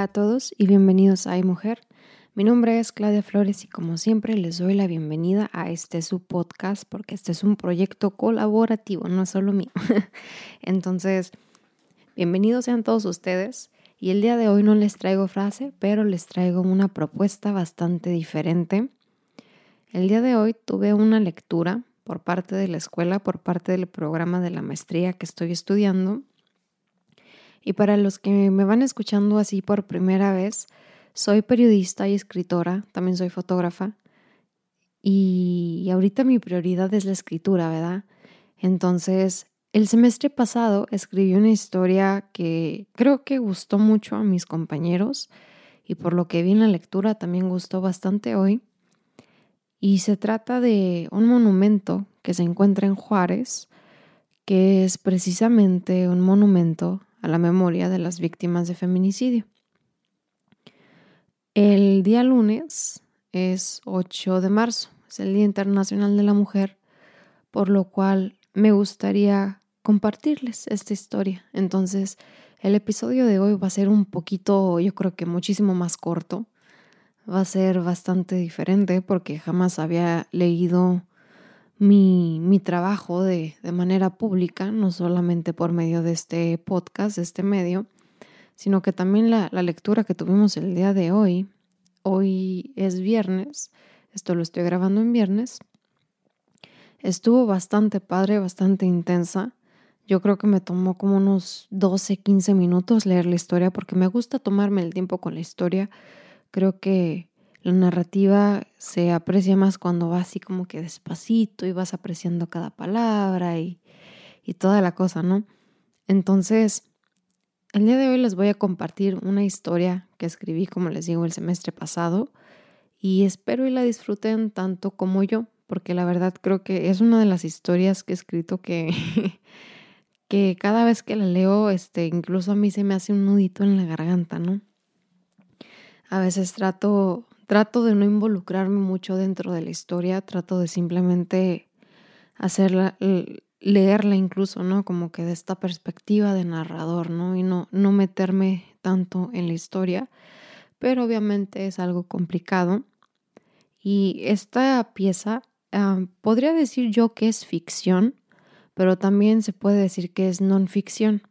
A todos y bienvenidos a Ay Mujer. Mi nombre es Claudia Flores y como siempre les doy la bienvenida a este su podcast porque este es un proyecto colaborativo, no solo mío. Entonces, bienvenidos sean todos ustedes y el día de hoy no les traigo frase, pero les traigo una propuesta bastante diferente. El día de hoy tuve una lectura por parte de la escuela, por parte del programa de la maestría que estoy estudiando. Y para los que me van escuchando así por primera vez, soy periodista y escritora, también soy fotógrafa. Y ahorita mi prioridad es la escritura, ¿verdad? Entonces, el semestre pasado escribí una historia que creo que gustó mucho a mis compañeros y por lo que vi en la lectura también gustó bastante hoy. Y se trata de un monumento que se encuentra en Juárez, que es precisamente un monumento a la memoria de las víctimas de feminicidio. El día lunes es 8 de marzo, es el Día Internacional de la Mujer, por lo cual me gustaría compartirles esta historia. Entonces, el episodio de hoy va a ser un poquito, yo creo que muchísimo más corto. Va a ser bastante diferente porque jamás había leído mi, mi trabajo de, de manera pública, no solamente por medio de este podcast, de este medio, sino que también la, lectura que tuvimos el día de hoy, hoy es viernes, esto lo estoy grabando en viernes, estuvo bastante padre, bastante intensa. Yo creo que me tomó como unos 12, 15 minutos leer la historia porque me gusta tomarme el tiempo con la historia. Creo que la narrativa se aprecia más cuando va así como que despacito y vas apreciando cada palabra y, y toda la cosa, ¿no? Entonces, el día de hoy les voy a compartir una historia que escribí, como les digo, el semestre pasado y espero y la disfruten tanto como yo, porque la verdad creo que es una de las historias que he escrito que, que cada vez que la leo, este, incluso a mí se me hace un nudito en la garganta, ¿no? A veces trato, trato de no involucrarme mucho dentro de la historia, trato de simplemente hacerla, leerla incluso, ¿no? Como que de esta perspectiva de narrador, ¿no? Y no, no meterme tanto en la historia, pero obviamente es algo complicado. Y esta pieza ah, podría decir yo que es ficción, pero también se puede decir que es non ficción.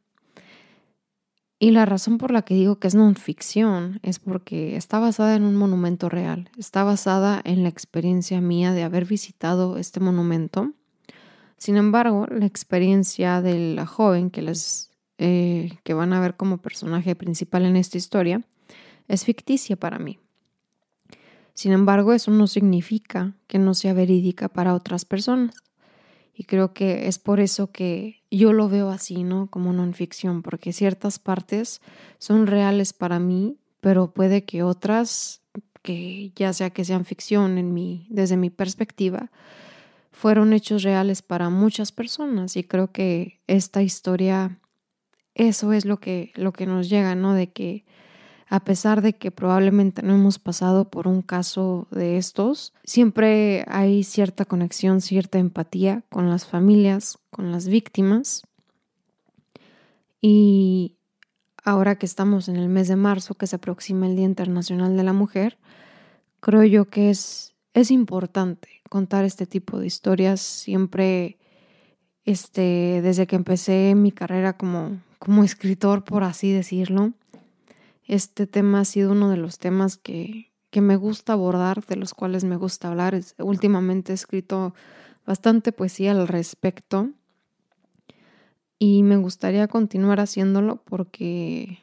Y la razón por la que digo que es non ficción es porque está basada en un monumento real, está basada en la experiencia mía de haber visitado este monumento sin embargo, la experiencia de la joven que, les, eh, que van a ver como personaje principal en esta historia es ficticia para mí. Sin embargo, eso no significa que no sea verídica para otras personas. Y creo que es por eso que yo lo veo así, ¿no? Como non ficción, porque ciertas partes son reales para mí, pero puede que otras, que ya sea que sean ficción en mi, desde mi perspectiva, fueron hechos reales para muchas personas y creo que esta historia, eso es lo que, lo que nos llega, ¿no? De que a pesar de que probablemente no hemos pasado por un caso de estos, siempre hay cierta conexión, cierta empatía con las familias, con las víctimas. Y ahora que estamos en el mes de marzo, que se aproxima el Día Internacional de la Mujer, creo yo que es, es importante contar este tipo de historias. Siempre, este, desde que empecé mi carrera como, como escritor, por así decirlo, este tema ha sido uno de los temas que, que me gusta abordar, de los cuales me gusta hablar. Últimamente he escrito bastante poesía al respecto y me gustaría continuar haciéndolo porque,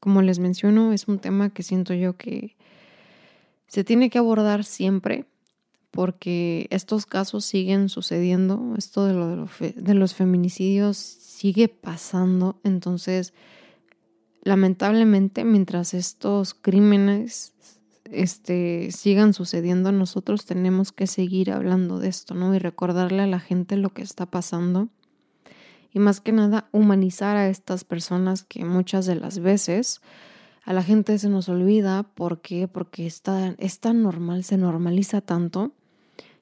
como les menciono, es un tema que siento yo que se tiene que abordar siempre porque estos casos siguen sucediendo, esto de, lo de, los feminicidios sigue pasando, entonces lamentablemente mientras estos crímenes este, sigan sucediendo, nosotros tenemos que seguir hablando de esto, ¿no? Y recordarle a la gente lo que está pasando. Y más que nada, humanizar a estas personas que muchas de las veces a la gente se nos olvida. ¿Por qué? Porque está, es tan normal, se normaliza tanto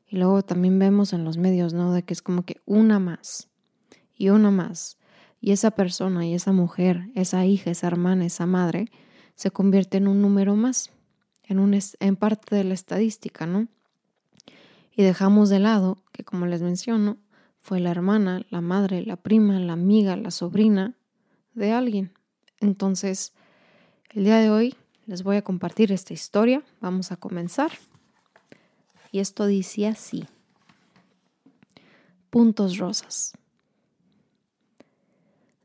y luego también vemos en los medios, ¿no? De que es como que una más y una más. Y esa persona y esa mujer, esa hija, esa hermana, esa madre, se convierte en un número más, en, un, en parte de la estadística, ¿no? Y dejamos de lado que, como les menciono, fue la hermana, la madre, la prima, la amiga, la sobrina de alguien. Entonces, el día de hoy les voy a compartir esta historia. Vamos a comenzar. Y esto dice así. Puntos rosas.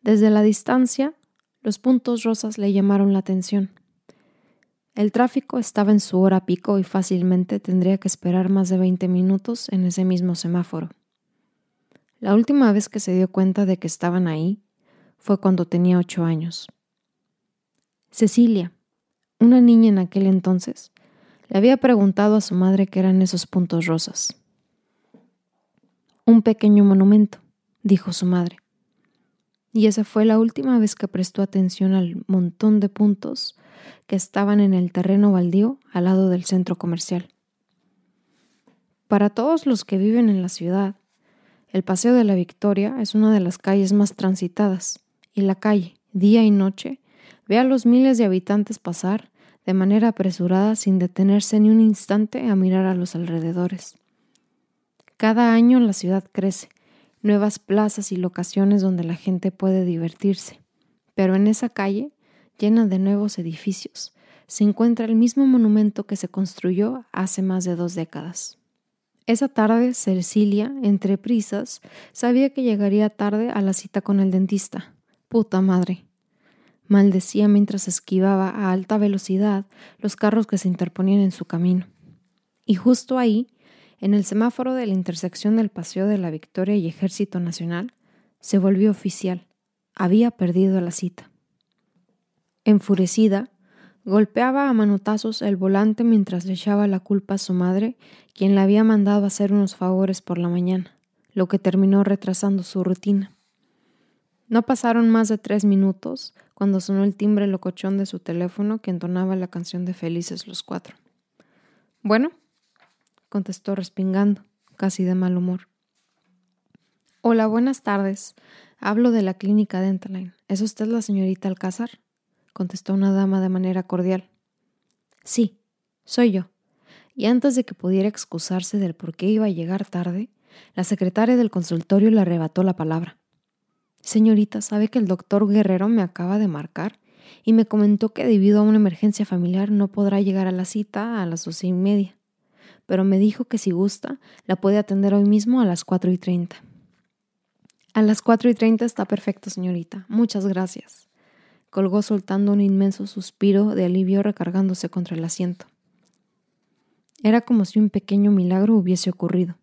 Desde la distancia, los puntos rosas le llamaron la atención. El tráfico estaba en su hora pico y fácilmente tendría que esperar más de 20 minutos en ese mismo semáforo. La última vez que se dio cuenta de que estaban ahí fue cuando tenía ocho años. Cecilia, una niña en aquel entonces, le había preguntado a su madre qué eran esos puntos rosas. Un pequeño monumento, dijo su madre. Y esa fue la última vez que prestó atención al montón de puntos que estaban en el terreno baldío al lado del centro comercial. Para todos los que viven en la ciudad, el Paseo de la Victoria es una de las calles más transitadas, y la calle, día y noche, ve a los miles de habitantes pasar de manera apresurada sin detenerse ni un instante a mirar a los alrededores. Cada año la ciudad crece, nuevas plazas y locaciones donde la gente puede divertirse. Pero en esa calle, llena de nuevos edificios, se encuentra el mismo monumento que se construyó hace más de dos décadas. Esa tarde, Cecilia, entre prisas, sabía que llegaría tarde a la cita con el dentista. Puta madre. Maldecía mientras esquivaba a alta velocidad los carros que se interponían en su camino. Y justo ahí, en el semáforo de la intersección del Paseo de la Victoria y Ejército Nacional, se volvió oficial. Había perdido la cita. Enfurecida, golpeaba a manotazos el volante mientras le echaba la culpa a su madre, quien la había mandado hacer unos favores por la mañana, lo que terminó retrasando su rutina. No pasaron más de tres minutos cuando sonó el timbre locochón de su teléfono que entonaba la canción de Felices los Cuatro. Bueno, contestó respingando, casi de mal humor. Hola, buenas tardes. Hablo de la clínica Dentaline. ¿Es usted la señorita Alcázar? contestó una dama de manera cordial. Sí, soy yo. Y antes de que pudiera excusarse del por qué iba a llegar tarde, la secretaria del consultorio le arrebató la palabra. Señorita, ¿sabe que el doctor Guerrero me acaba de marcar y me comentó que debido a una emergencia familiar no podrá llegar a la cita a las doce y media? Pero me dijo que si gusta, la puede atender hoy mismo a las cuatro y treinta. A las cuatro y treinta está perfecto, señorita. Muchas gracias. Colgó soltando un inmenso suspiro de alivio recargándose contra el asiento. Era como si un pequeño milagro hubiese ocurrido.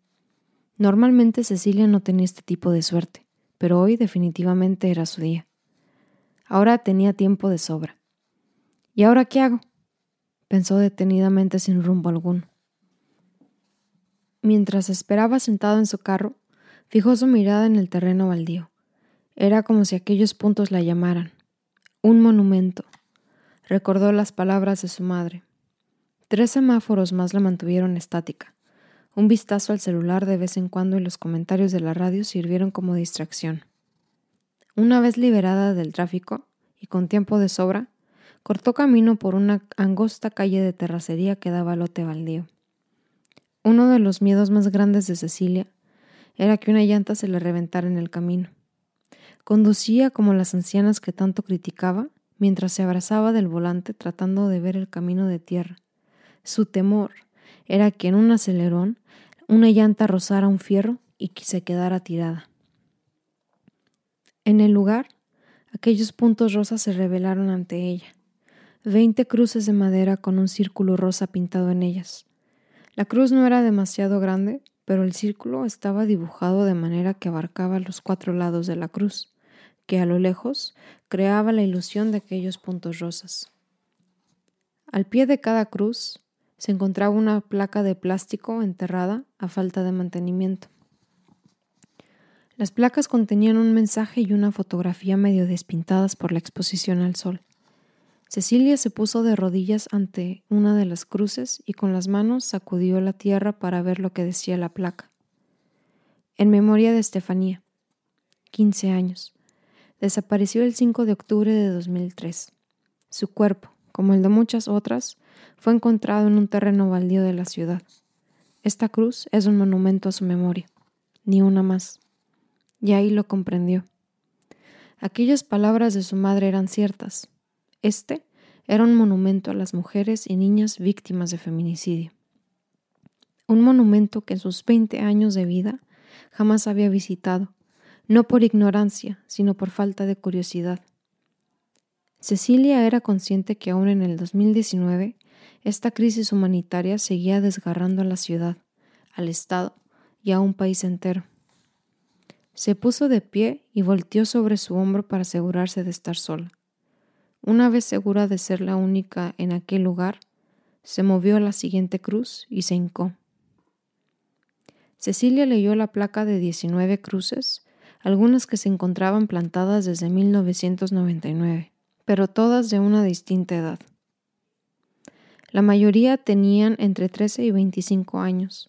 Normalmente Cecilia no tenía este tipo de suerte, pero hoy definitivamente era su día. Ahora tenía tiempo de sobra. ¿Y ahora qué hago? pensó detenidamente sin rumbo alguno. Mientras esperaba sentado en su carro, fijó su mirada en el terreno baldío. Era como si aquellos puntos la llamaran. Un monumento. Recordó las palabras de su madre. Tres semáforos más la mantuvieron estática. Un vistazo al celular de vez en cuando y los comentarios de la radio sirvieron como distracción. Una vez liberada del tráfico y con tiempo de sobra, cortó camino por una angosta calle de terracería que daba lote baldío. Uno de los miedos más grandes de Cecilia era que una llanta se le reventara en el camino. Conducía como las ancianas que tanto criticaba, mientras se abrazaba del volante tratando de ver el camino de tierra. Su temor era que en un acelerón una llanta rozara un fierro y que se quedara tirada. En el lugar, aquellos puntos rosas se revelaron ante ella. Veinte cruces de madera con un círculo rosa pintado en ellas. La cruz no era demasiado grande, pero el círculo estaba dibujado de manera que abarcaba los cuatro lados de la cruz, que a lo lejos creaba la ilusión de aquellos puntos rosas. Al pie de cada cruz se encontraba una placa de plástico enterrada a falta de mantenimiento. Las placas contenían un mensaje y una fotografía medio despintadas por la exposición al sol. Cecilia se puso de rodillas ante una de las cruces y con las manos sacudió la tierra para ver lo que decía la placa. En memoria de Estefanía, 15 años. Desapareció el 5 de octubre de 2003. Su cuerpo, como el de muchas otras, fue encontrado en un terreno baldío de la ciudad. Esta cruz es un monumento a su memoria, ni una más. Y ahí lo comprendió. Aquellas palabras de su madre eran ciertas. Este era un monumento a las mujeres y niñas víctimas de feminicidio. Un monumento que en sus 20 años de vida jamás había visitado, no por ignorancia, sino por falta de curiosidad. Cecilia era consciente que aún en el 2019 esta crisis humanitaria seguía desgarrando a la ciudad, al Estado y a un país entero. Se puso de pie y volteó sobre su hombro para asegurarse de estar sola. Una vez segura de ser la única en aquel lugar, se movió a la siguiente cruz y se hincó. Cecilia leyó la placa de 19 cruces, algunas que se encontraban plantadas desde 1999, pero todas de una distinta edad. La mayoría tenían entre 13 y 25 años,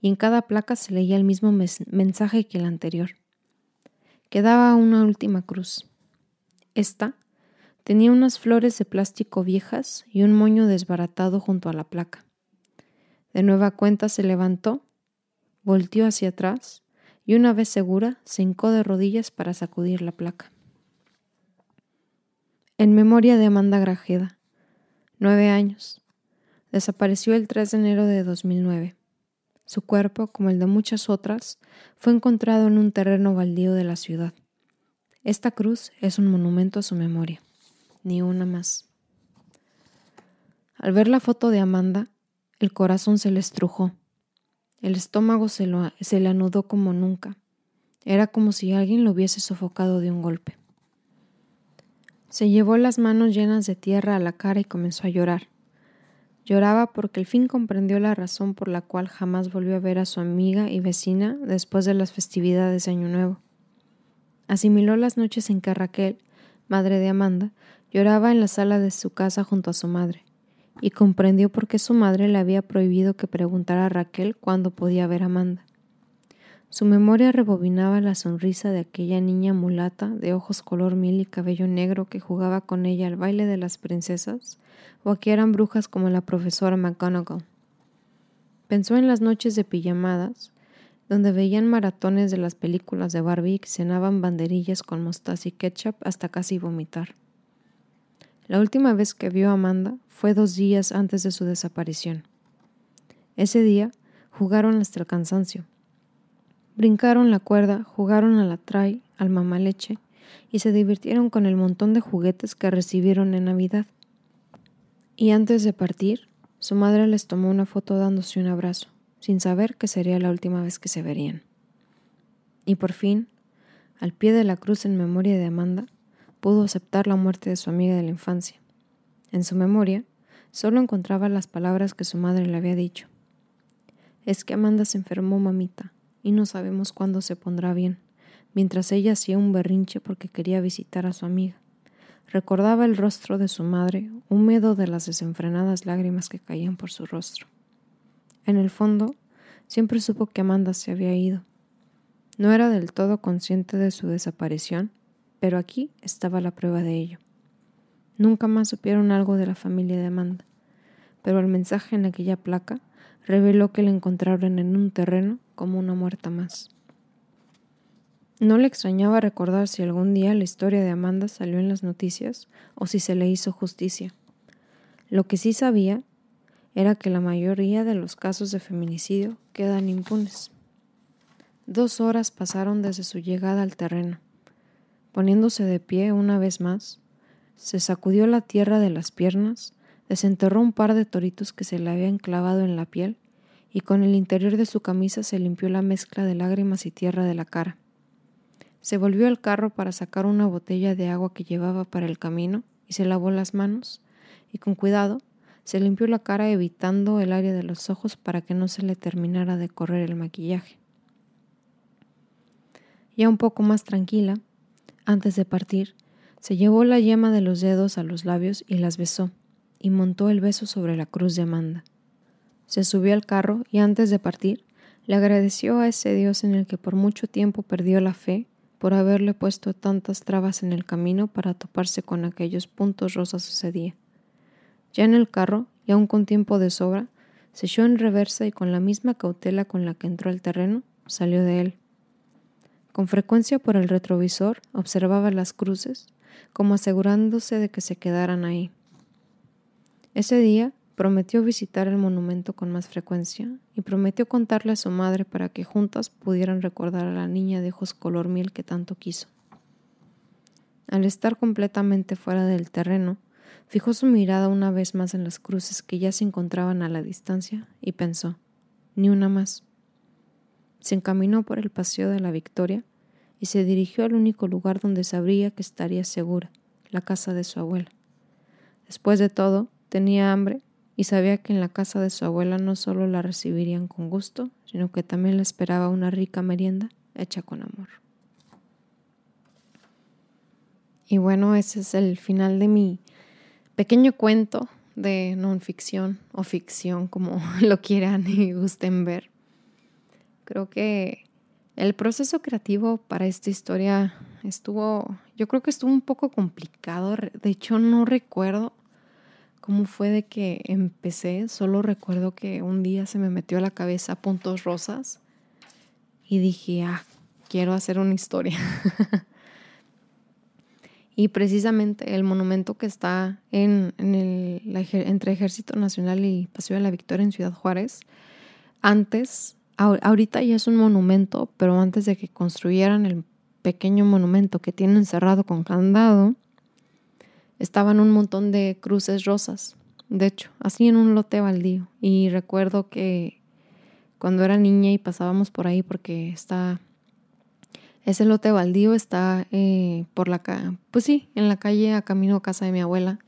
y en cada placa se leía el mismo mensaje que el anterior. Quedaba una última cruz. Esta tenía unas flores de plástico viejas y un moño desbaratado junto a la placa. De nueva cuenta se levantó, volteó hacia atrás y una vez segura se hincó de rodillas para sacudir la placa. En memoria de Amanda Grajeda, nueve años. Desapareció el 3 de enero de 2009. Su cuerpo, como el de muchas otras, fue encontrado en un terreno baldío de la ciudad. Esta cruz es un monumento a su memoria, ni una más. Al ver la foto de Amanda, el corazón se le estrujó. El estómago se, le anudó como nunca. Era como si alguien lo hubiese sofocado de un golpe. Se llevó las manos llenas de tierra a la cara y comenzó a llorar. Lloraba porque al fin comprendió la razón por la cual jamás volvió a ver a su amiga y vecina después de las festividades de Año Nuevo. Asimiló las noches en que Raquel, madre de Amanda, lloraba en la sala de su casa junto a su madre, y comprendió por qué su madre le había prohibido que preguntara a Raquel cuándo podía ver a Amanda. Su memoria rebobinaba la sonrisa de aquella niña mulata de ojos color miel y cabello negro que jugaba con ella al baile de las princesas, o aquí eran brujas como la profesora McGonagall. Pensó en las noches de pijamadas, donde veían maratones de las películas de Barbie y cenaban banderillas con mostaza y ketchup hasta casi vomitar. La última vez que vio a Amanda fue dos días antes de su desaparición. Ese día jugaron hasta el cansancio Brincaron la cuerda, jugaron a la tray, al mamaleche y se divirtieron con el montón de juguetes que recibieron en Navidad. Y antes de partir, su madre les tomó una foto dándose un abrazo, sin saber que sería la última vez que se verían. Y por fin, al pie de la cruz en memoria de Amanda, pudo aceptar la muerte de su amiga de la infancia. En su memoria, solo encontraba las palabras que su madre le había dicho. Es que Amanda se enfermó, mamita, y no sabemos cuándo se pondrá bien, mientras ella hacía un berrinche porque quería visitar a su amiga. Recordaba el rostro de su madre, húmedo de las desenfrenadas lágrimas que caían por su rostro. En el fondo, siempre supo que Amanda se había ido. No era del todo consciente de su desaparición, pero aquí estaba la prueba de ello. Nunca más supieron algo de la familia de Amanda, pero el mensaje en aquella placa reveló que la encontraron en un terreno como una muerta más. No le extrañaba recordar si algún día la historia de Amanda salió en las noticias o si se le hizo justicia. Lo que sí sabía era que la mayoría de los casos de feminicidio quedan impunes. Dos horas pasaron desde su llegada al terreno. Poniéndose de pie una vez más, se sacudió la tierra de las piernas, desenterró un par de toritos que se le habían clavado en la piel y con el interior de su camisa se limpió la mezcla de lágrimas y tierra de la cara. Se volvió al carro para sacar una botella de agua que llevaba para el camino y se lavó las manos y con cuidado se limpió la cara evitando el área de los ojos para que no se le terminara de correr el maquillaje. Ya un poco más tranquila, antes de partir, se llevó la yema de los dedos a los labios y las besó, y montó el beso sobre la cruz de Amanda. Se subió al carro y antes de partir, le agradeció a ese Dios en el que por mucho tiempo perdió la fe por haberle puesto tantas trabas en el camino para toparse con aquellos puntos rosas ese día. Ya en el carro, y aún con tiempo de sobra, se echó en reversa y con la misma cautela con la que entró al terreno, salió de él. Con frecuencia por el retrovisor observaba las cruces, como asegurándose de que se quedaran ahí. Ese día prometió visitar el monumento con más frecuencia y prometió contarle a su madre para que juntas pudieran recordar a la niña de ojos color miel que tanto quiso. Al estar completamente fuera del terreno, fijó su mirada una vez más en las cruces que ya se encontraban a la distancia y pensó, ni una más. Se encaminó por el paseo de la Victoria y se dirigió al único lugar donde sabría que estaría segura, la casa de su abuela. Después de todo, tenía hambre y sabía que en la casa de su abuela no solo la recibirían con gusto, sino que también le esperaba una rica merienda hecha con amor. Y bueno, ese es el final de mi pequeño cuento de non ficción o ficción, como lo quieran y gusten ver. Creo que el proceso creativo para esta historia estuvo, yo creo que estuvo un poco complicado. De hecho, no recuerdo cómo fue de que empecé. Solo recuerdo que un día se me metió a la cabeza puntos rosas y dije, ah, quiero hacer una historia. Y precisamente el monumento que está en, entre Ejército Nacional y Paseo de la Victoria en Ciudad Juárez, antes, ahorita ya es un monumento, pero antes de que construyeran el pequeño monumento que tiene encerrado con candado, estaban un montón de cruces rosas, de hecho, así en un lote baldío. Y recuerdo que cuando era niña y pasábamos por ahí porque está ese lote baldío está eh, por la calle, pues sí, en la calle a camino a casa de mi abuela,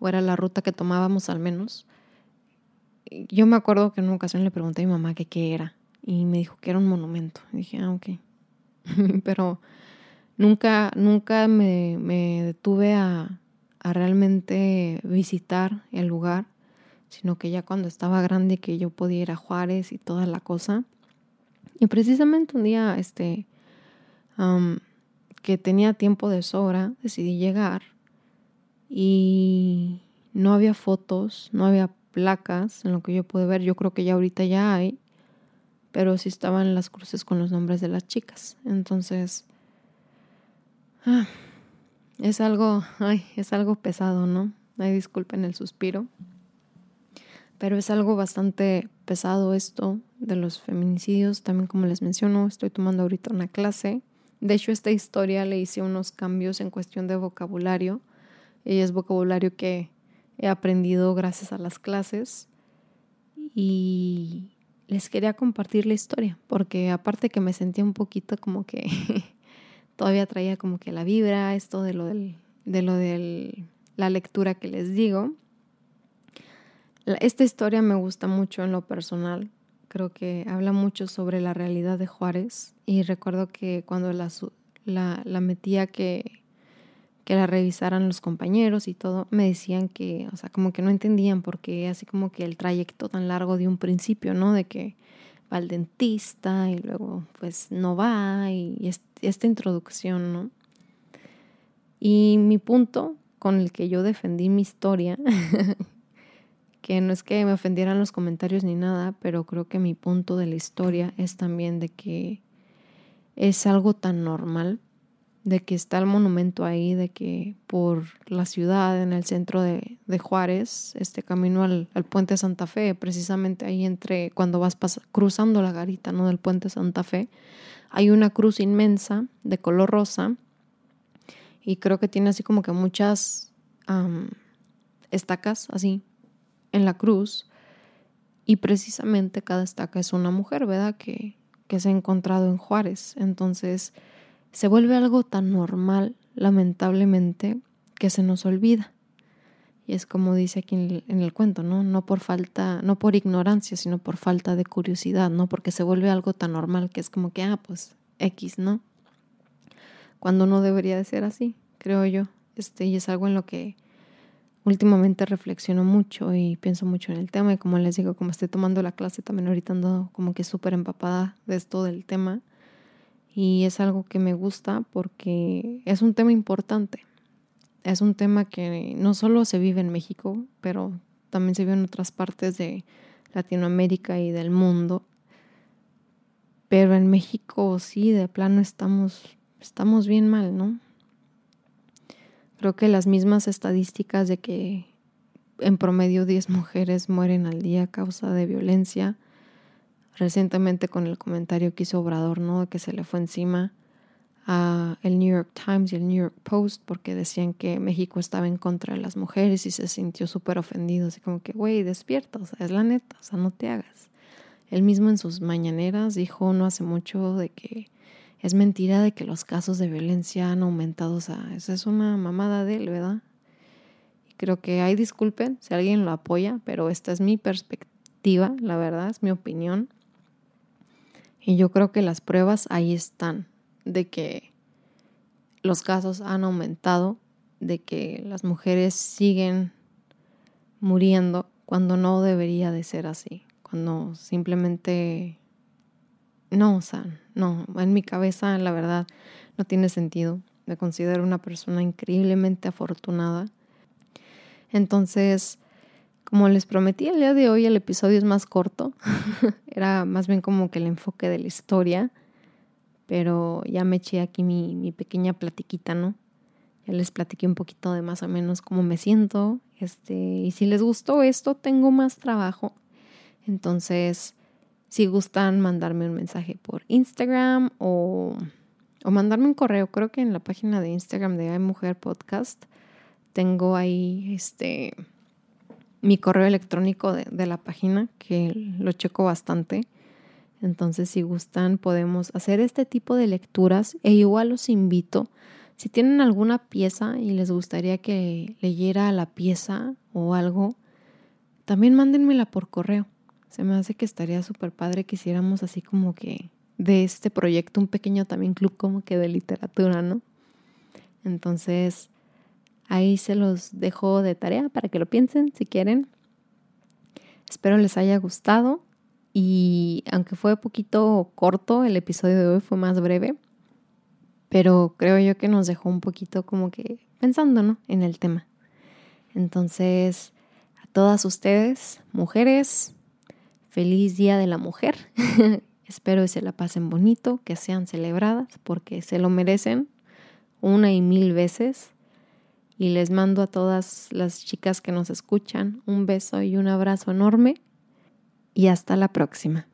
o era la ruta que tomábamos al menos. Yo me acuerdo que en una ocasión le pregunté a mi mamá qué era y me dijo que era un monumento. Y dije, ah, ok. Pero nunca, nunca me, me detuve a, a realmente visitar el lugar, sino que ya cuando estaba grande que yo podía ir a Juárez y toda la cosa. Y precisamente un día, este, que tenía tiempo de sobra, decidí llegar y no había fotos, no había placas en lo que yo pude ver. Yo creo que ya ahorita ya hay, pero sí estaban las cruces con los nombres de las chicas. Entonces, ah, es algo, ay, es algo pesado, ¿no? Ay, disculpen el suspiro. Pero es algo bastante pesado esto de los feminicidios. También como les menciono, estoy tomando ahorita una clase de hecho, esta historia le hice unos cambios en cuestión de vocabulario. Y es vocabulario que he aprendido gracias a las clases. Y les quería compartir la historia, porque aparte que me sentía un poquito como que todavía traía como que la vibra, esto de lo del, de lo de la lectura que les digo. Esta historia me gusta mucho en lo personal creo que habla mucho sobre la realidad de Juárez y recuerdo que cuando la, la, metía que, que la revisaran los compañeros y todo, me decían que, o sea, como que no entendían por qué así como que el trayecto tan largo de un principio, ¿no? De que va al dentista y luego pues no va y esta introducción, ¿no? Y mi punto con el que yo defendí mi historia que no es que me ofendieran los comentarios ni nada, pero creo que mi punto de la historia es también de que es algo tan normal, de que está el monumento ahí, de que por la ciudad, en el centro de, Juárez, este camino al, puente Santa Fe, precisamente ahí entre, cuando vas cruzando la garita ¿no? del puente Santa Fe, hay una cruz inmensa de color rosa y creo que tiene así como que muchas estacas así en la cruz y precisamente cada estaca es una mujer, ¿verdad? Que, que se ha encontrado en Juárez. Entonces se vuelve algo tan normal, lamentablemente, que se nos olvida. Y es como dice aquí en el, cuento, ¿no? No por falta, no por ignorancia, sino por falta de curiosidad, ¿no? Porque se vuelve algo tan normal que es como que, ah, pues X, ¿no? Cuando no debería de ser así, creo yo. Este, y es algo en lo que últimamente reflexiono mucho y pienso mucho en el tema y como les digo, como estoy tomando la clase también ahorita ando como que súper empapada de esto del tema y es algo que me gusta porque es un tema importante es un tema que no solo se vive en México, pero también se vive en otras partes de Latinoamérica y del mundo. Pero en México sí, de plano estamos, estamos bien mal, ¿no? Creo que las mismas estadísticas de que en promedio 10 mujeres mueren al día a causa de violencia. Recientemente con el comentario que hizo Obrador, ¿no? Que se le fue encima a el New York Times y el New York Post porque decían que México estaba en contra de las mujeres y se sintió súper ofendido, así como que, güey, despierta, o sea, es la neta, o sea, no te hagas. Él mismo en sus mañaneras dijo no hace mucho de que es mentira de que los casos de violencia han aumentado, o sea, esa es una mamada de él, ¿verdad? Y creo que hay disculpen si alguien lo apoya, pero esta es mi perspectiva, la verdad, es mi opinión. Y yo creo que las pruebas ahí están de que los casos han aumentado, de que las mujeres siguen muriendo cuando no debería de ser así, cuando simplemente no, o sea, no, en mi cabeza la verdad no tiene sentido. Me considero una persona increíblemente afortunada. Entonces, como les prometí el día de hoy, el episodio es más corto. Era más bien como que el enfoque de la historia pero ya me eché aquí mi, pequeña platiquita, ¿no? Ya les platiqué un poquito de más o menos cómo me siento. Este, y si les gustó esto, tengo más trabajo. Entonces, si gustan mandarme un mensaje por Instagram o, o mandarme un correo, creo que en la página de Instagram de Hay Mujer Podcast tengo ahí este mi correo electrónico de, de la página que lo checo bastante. Entonces, si gustan, podemos hacer este tipo de lecturas e igual los invito. Si tienen alguna pieza y les gustaría que leyera la pieza o algo, también mándenmela por correo. Se me hace que estaría súper padre que hiciéramos así como que de este proyecto un pequeño también club como que de literatura, ¿no? Entonces, ahí se los dejo de tarea para que lo piensen si quieren. Espero les haya gustado. Y aunque fue poquito corto, el episodio de hoy fue más breve, pero creo yo que nos dejó un poquito como que pensando, ¿no? En el tema. Entonces, a todas ustedes, mujeres, feliz Día de la Mujer. Espero que se la pasen bonito, que sean celebradas, porque se lo merecen una y mil veces. Y les mando a todas las chicas que nos escuchan un beso y un abrazo enorme y hasta la próxima.